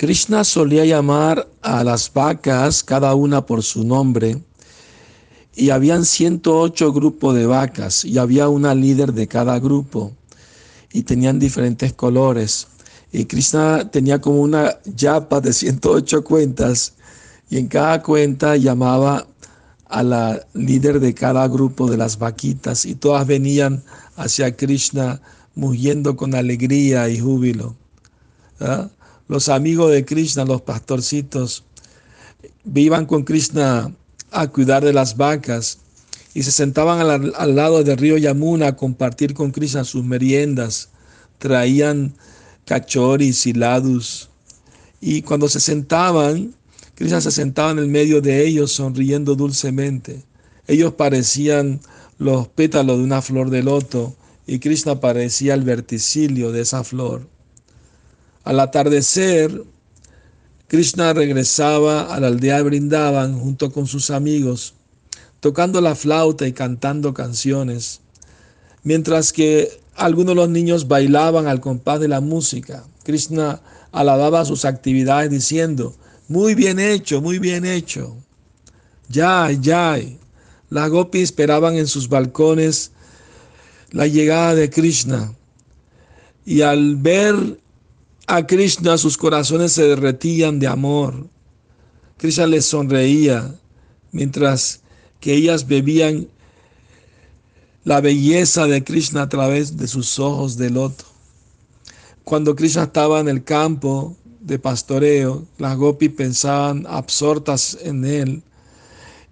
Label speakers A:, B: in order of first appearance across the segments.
A: Krishna solía llamar a las vacas cada una por su nombre y habían 108 grupos de vacas y había una líder de cada grupo y tenían diferentes colores. Y Krishna tenía como una yapa de 108 cuentas y en cada cuenta llamaba a la líder de cada grupo de las vaquitas y todas venían hacia Krishna muriendo con alegría y júbilo. Los amigos de Krishna, los pastorcitos, vivan con Krishna a cuidar de las vacas y se sentaban al, lado del río Yamuna a compartir con Krishna sus meriendas. Traían cachoris y ladus. Y cuando se sentaban, Krishna se sentaba en el medio de ellos sonriendo dulcemente. Ellos parecían los pétalos de una flor de loto y Krishna parecía el verticilio de esa flor. Al atardecer, Krishna regresaba a la aldea de Brindavan junto con sus amigos, tocando la flauta y cantando canciones, mientras que algunos de los niños bailaban al compás de la música. Krishna alababa sus actividades diciendo, muy bien hecho, muy bien hecho. Yay, yay. Las gopis esperaban en sus balcones la llegada de Krishna. Y al ver a Krishna sus corazones se derretían de amor. Krishna les sonreía mientras que ellas bebían la belleza de Krishna a través de sus ojos de loto. Cuando Krishna estaba en el campo de pastoreo, las gopis pensaban absortas en él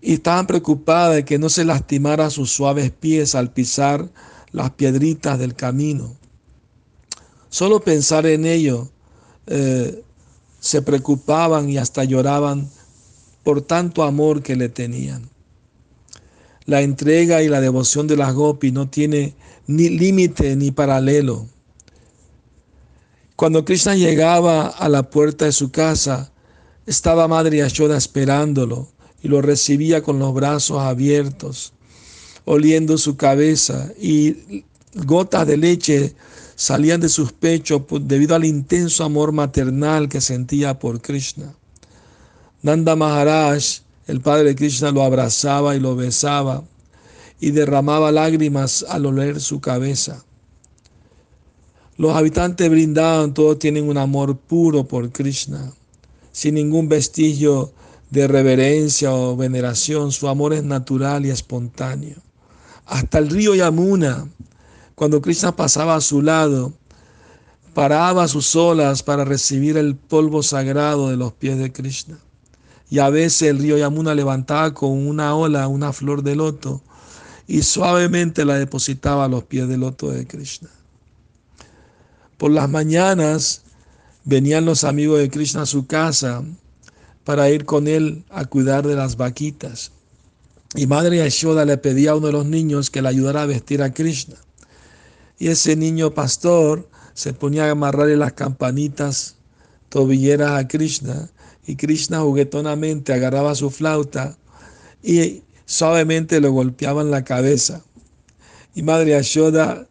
A: y estaban preocupadas de que no se lastimara sus suaves pies al pisar las piedritas del camino. Solo pensar en ello eh, se preocupaban y hasta lloraban por tanto amor que le tenían. La entrega y la devoción de las Gopi no tiene ni límite ni paralelo. Cuando Krishna llegaba a la puerta de su casa, estaba Madre Yashoda esperándolo y lo recibía con los brazos abiertos, oliendo su cabeza y gotas de leche salían de sus pechos debido al intenso amor maternal que sentía por Krishna. Nanda Maharaj, el padre de Krishna, lo abrazaba y lo besaba y derramaba lágrimas al oler su cabeza. Los habitantes brindaban, todos tienen un amor puro por Krishna, sin ningún vestigio de reverencia o veneración. Su amor es natural y espontáneo. Hasta el río Yamuna, cuando Krishna pasaba a su lado, paraba sus olas para recibir el polvo sagrado de los pies de Krishna. Y a veces el río Yamuna levantaba con una ola una flor de loto y suavemente la depositaba a los pies del loto de Krishna. Por las mañanas venían los amigos de Krishna a su casa para ir con él a cuidar de las vaquitas. Y Madre Yashoda le pedía a uno de los niños que le ayudara a vestir a Krishna. Y ese niño pastor se ponía a amarrarle las campanitas tobilleras a Krishna y Krishna juguetonamente agarraba su flauta y suavemente lo golpeaba en la cabeza. Y Madre Ashoda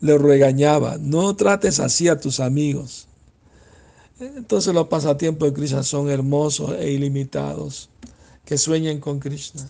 A: le regañaba, no trates así a tus amigos. Entonces los pasatiempos de Krishna son hermosos e ilimitados. Que sueñen con Krishna.